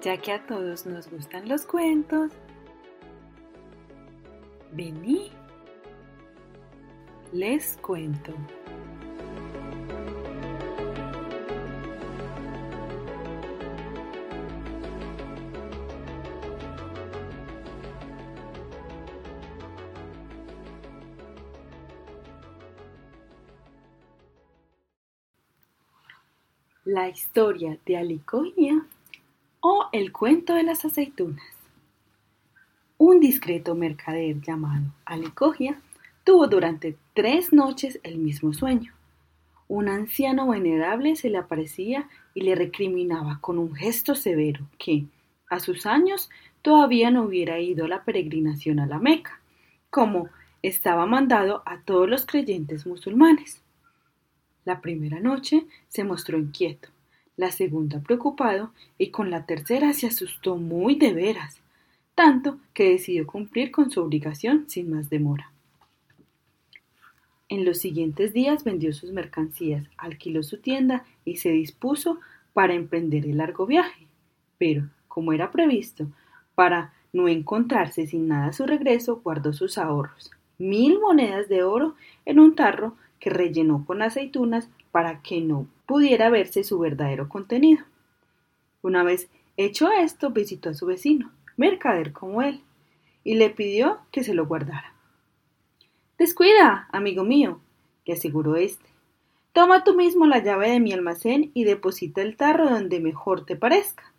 Ya que a todos nos gustan los cuentos, vení, les cuento. La historia de Alicogia o el cuento de las aceitunas. Un discreto mercader llamado Alicogia tuvo durante tres noches el mismo sueño. Un anciano venerable se le aparecía y le recriminaba con un gesto severo que, a sus años, todavía no hubiera ido a la peregrinación a la Meca, como estaba mandado a todos los creyentes musulmanes. La primera noche se mostró inquieto, la segunda preocupado y con la tercera se asustó muy de veras, tanto que decidió cumplir con su obligación sin más demora. En los siguientes días vendió sus mercancías, alquiló su tienda y se dispuso para emprender el largo viaje. Pero, como era previsto, para no encontrarse sin nada a su regreso, guardó sus ahorros, mil monedas de oro en un tarro que rellenó con aceitunas para que no pudiera verse su verdadero contenido. Una vez hecho esto, visitó a su vecino, mercader como él, y le pidió que se lo guardara. Descuida, amigo mío, le aseguró éste. Toma tú mismo la llave de mi almacén y deposita el tarro donde mejor te parezca.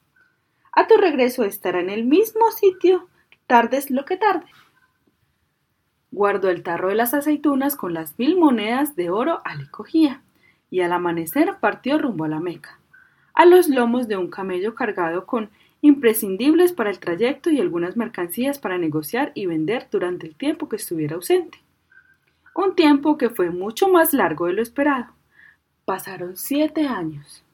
A tu regreso estará en el mismo sitio, tardes lo que tarde. Guardó el tarro de las aceitunas con las mil monedas de oro al cogía, y al amanecer partió rumbo a la Meca, a los lomos de un camello cargado con imprescindibles para el trayecto y algunas mercancías para negociar y vender durante el tiempo que estuviera ausente. Un tiempo que fue mucho más largo de lo esperado. Pasaron siete años.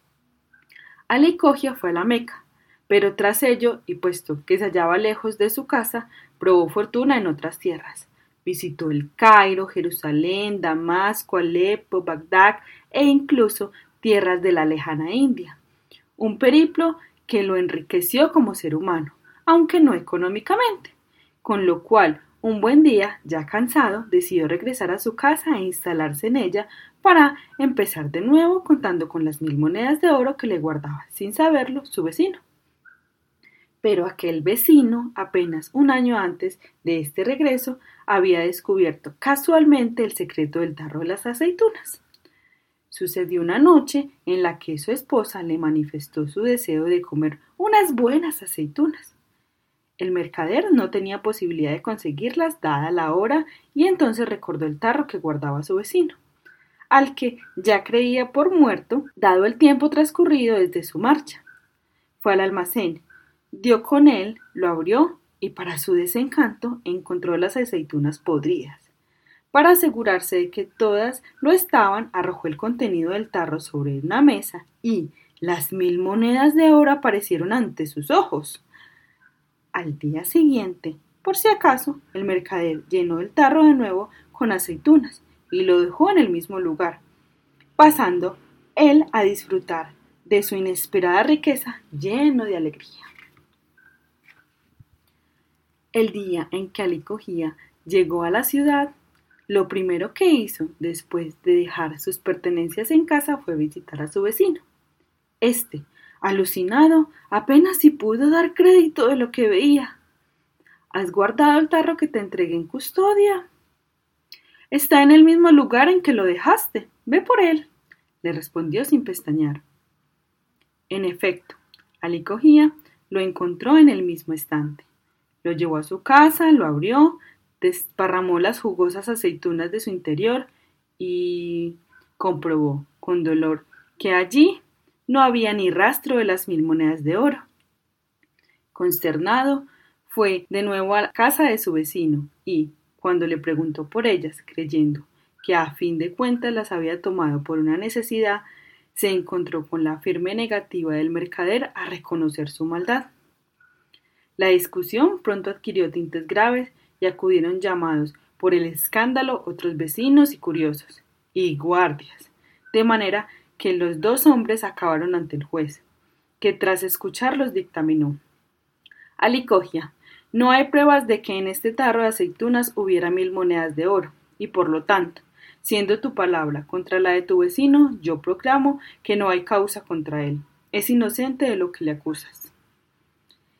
Ali Cogia fue a la Meca, pero tras ello, y puesto que se hallaba lejos de su casa, probó fortuna en otras tierras. Visitó el Cairo, Jerusalén, Damasco, Alepo, Bagdad e incluso tierras de la lejana India. Un periplo que lo enriqueció como ser humano, aunque no económicamente, con lo cual un buen día, ya cansado, decidió regresar a su casa e instalarse en ella para empezar de nuevo contando con las mil monedas de oro que le guardaba, sin saberlo, su vecino. Pero aquel vecino, apenas un año antes de este regreso, había descubierto casualmente el secreto del tarro de las aceitunas. Sucedió una noche en la que su esposa le manifestó su deseo de comer unas buenas aceitunas. El mercader no tenía posibilidad de conseguirlas dada la hora y entonces recordó el tarro que guardaba su vecino, al que ya creía por muerto, dado el tiempo transcurrido desde su marcha. Fue al almacén dio con él, lo abrió y para su desencanto encontró las aceitunas podridas. Para asegurarse de que todas lo estaban, arrojó el contenido del tarro sobre una mesa y las mil monedas de oro aparecieron ante sus ojos. Al día siguiente, por si acaso, el mercader llenó el tarro de nuevo con aceitunas y lo dejó en el mismo lugar, pasando él a disfrutar de su inesperada riqueza lleno de alegría. El día en que Alicogía llegó a la ciudad, lo primero que hizo después de dejar sus pertenencias en casa fue visitar a su vecino. Este, alucinado, apenas si pudo dar crédito de lo que veía. ¿Has guardado el tarro que te entregué en custodia? Está en el mismo lugar en que lo dejaste. Ve por él, le respondió sin pestañear. En efecto, Alicogía lo encontró en el mismo estante. Lo llevó a su casa, lo abrió, desparramó las jugosas aceitunas de su interior y comprobó con dolor que allí no había ni rastro de las mil monedas de oro. Consternado, fue de nuevo a la casa de su vecino y, cuando le preguntó por ellas, creyendo que a fin de cuentas las había tomado por una necesidad, se encontró con la firme negativa del mercader a reconocer su maldad. La discusión pronto adquirió tintes graves y acudieron llamados por el escándalo otros vecinos y curiosos, y guardias, de manera que los dos hombres acabaron ante el juez, que tras escucharlos dictaminó. Alicogia, no hay pruebas de que en este tarro de aceitunas hubiera mil monedas de oro, y por lo tanto, siendo tu palabra contra la de tu vecino, yo proclamo que no hay causa contra él. Es inocente de lo que le acusas.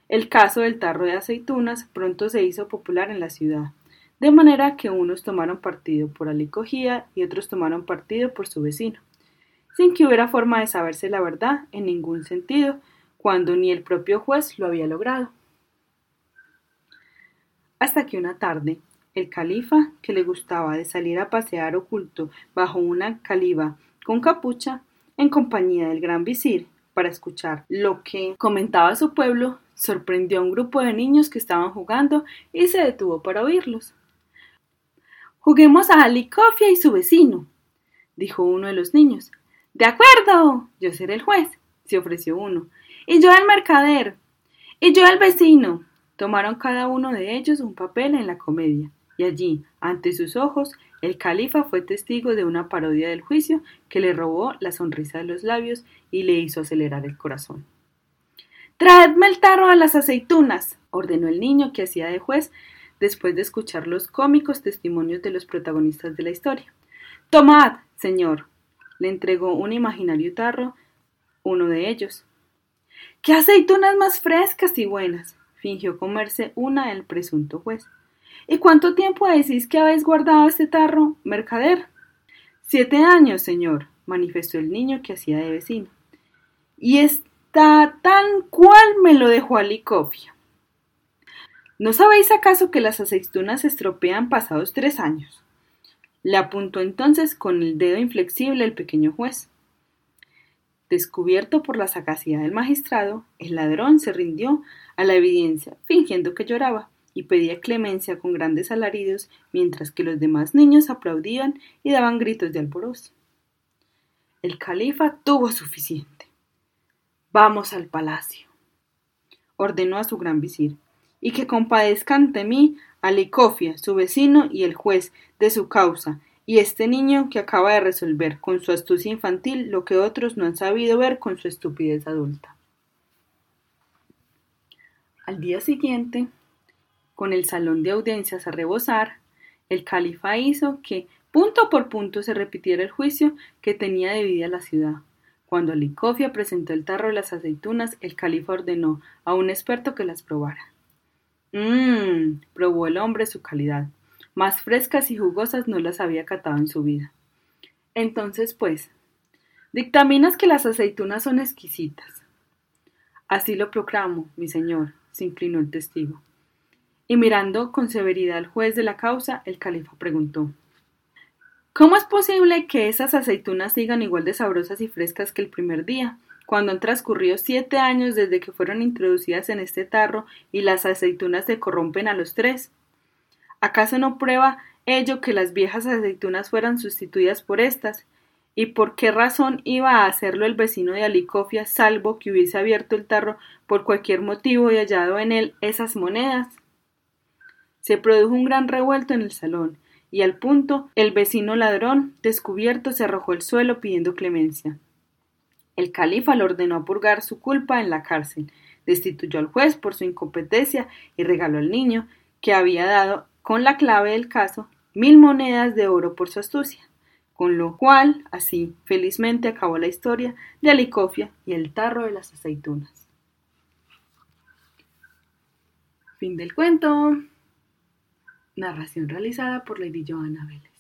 El caso del tarro de aceitunas pronto se hizo popular en la ciudad, de manera que unos tomaron partido por Alicogía y otros tomaron partido por su vecino, sin que hubiera forma de saberse la verdad en ningún sentido, cuando ni el propio juez lo había logrado. Hasta que una tarde, el califa, que le gustaba de salir a pasear oculto bajo una caliba con capucha, en compañía del gran visir, para escuchar lo que comentaba su pueblo, sorprendió a un grupo de niños que estaban jugando y se detuvo para oírlos. Juguemos a Alicofia y su vecino, dijo uno de los niños. De acuerdo, yo seré el juez, se ofreció uno. Y yo el mercader. Y yo el vecino. Tomaron cada uno de ellos un papel en la comedia, y allí, ante sus ojos, el califa fue testigo de una parodia del juicio que le robó la sonrisa de los labios y le hizo acelerar el corazón. Traedme el tarro de las aceitunas, ordenó el niño que hacía de juez después de escuchar los cómicos testimonios de los protagonistas de la historia. Tomad, señor. Le entregó un imaginario tarro uno de ellos. ¡Qué aceitunas más frescas y buenas! fingió comerse una el presunto juez. ¿Y cuánto tiempo decís que habéis guardado este tarro, mercader? Siete años, señor, manifestó el niño que hacía de vecino. Y es tan cual me lo dejó Alicofia. ¿No sabéis acaso que las aceitunas se estropean pasados tres años? Le apuntó entonces con el dedo inflexible el pequeño juez. Descubierto por la sagacidad del magistrado, el ladrón se rindió a la evidencia, fingiendo que lloraba, y pedía clemencia con grandes alaridos, mientras que los demás niños aplaudían y daban gritos de alborozo. El califa tuvo suficiente. Vamos al palacio, ordenó a su gran visir, y que compadezcan ante mí a Licofia, su vecino y el juez de su causa, y este niño que acaba de resolver con su astucia infantil lo que otros no han sabido ver con su estupidez adulta. Al día siguiente, con el salón de audiencias a rebosar, el califa hizo que punto por punto se repitiera el juicio que tenía dividida la ciudad. Cuando Alicofia presentó el tarro de las aceitunas, el califa ordenó a un experto que las probara. Mmm, probó el hombre su calidad. Más frescas y jugosas no las había catado en su vida. Entonces, pues, dictaminas que las aceitunas son exquisitas. Así lo proclamo, mi señor, se inclinó el testigo. Y mirando con severidad al juez de la causa, el califa preguntó ¿Cómo es posible que esas aceitunas sigan igual de sabrosas y frescas que el primer día, cuando han transcurrido siete años desde que fueron introducidas en este tarro y las aceitunas se corrompen a los tres? ¿Acaso no prueba ello que las viejas aceitunas fueran sustituidas por estas? ¿Y por qué razón iba a hacerlo el vecino de Alicofia, salvo que hubiese abierto el tarro por cualquier motivo y hallado en él esas monedas? Se produjo un gran revuelto en el salón, y al punto el vecino ladrón, descubierto, se arrojó al suelo pidiendo clemencia. El califa le ordenó purgar su culpa en la cárcel, destituyó al juez por su incompetencia y regaló al niño, que había dado con la clave del caso mil monedas de oro por su astucia, con lo cual, así, felizmente acabó la historia de Alicofia y el tarro de las aceitunas. Fin del cuento. Narración realizada por Lady Joanna Vélez.